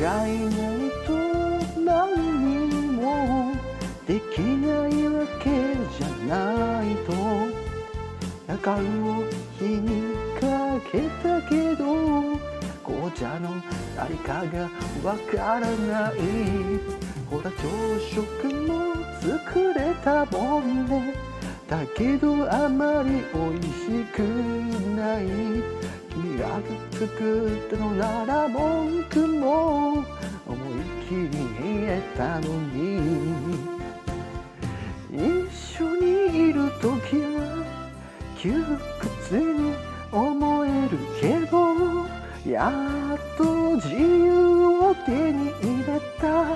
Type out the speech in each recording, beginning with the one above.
がいないと何にもできないわけじゃないと。中を火にかけたけど紅茶の何かがわからない。ほら朝食も作れたもんね。だけどあまり美味しくない君が作ったのなら文句も思いっきり言えたのに。一緒にいる時は窮屈に思えるけどやっと自由を手に入れた。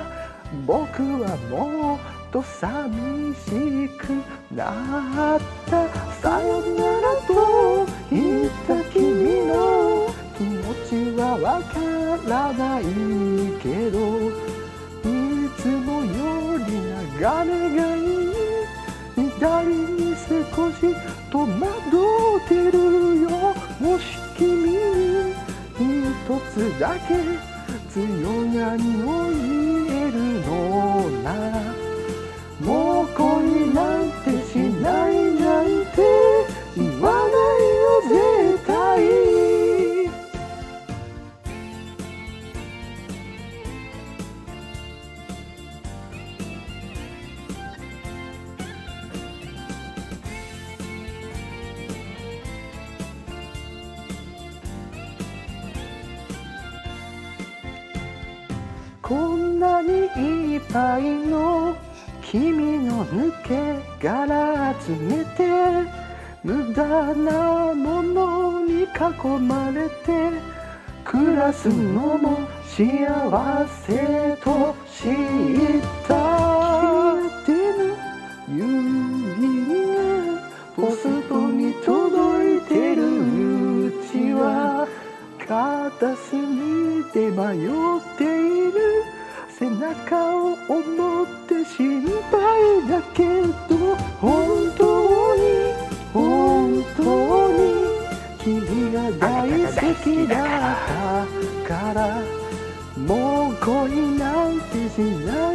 僕はもっと寂しくなった。さよならと言った君の気持ちはわからないけどいつもより眺めがいい。左に少し戸惑ってるよ。もし君に一つだけ強がりをこんなにいっぱいの君の抜け殻集めて無駄なものに囲まれて暮らすのも幸せと知った。君の郵便がポストに届いてるうちは片隅で迷っている。背中を思って心配だけど本当に本当に君が大好きだったからもう恋なんてしない。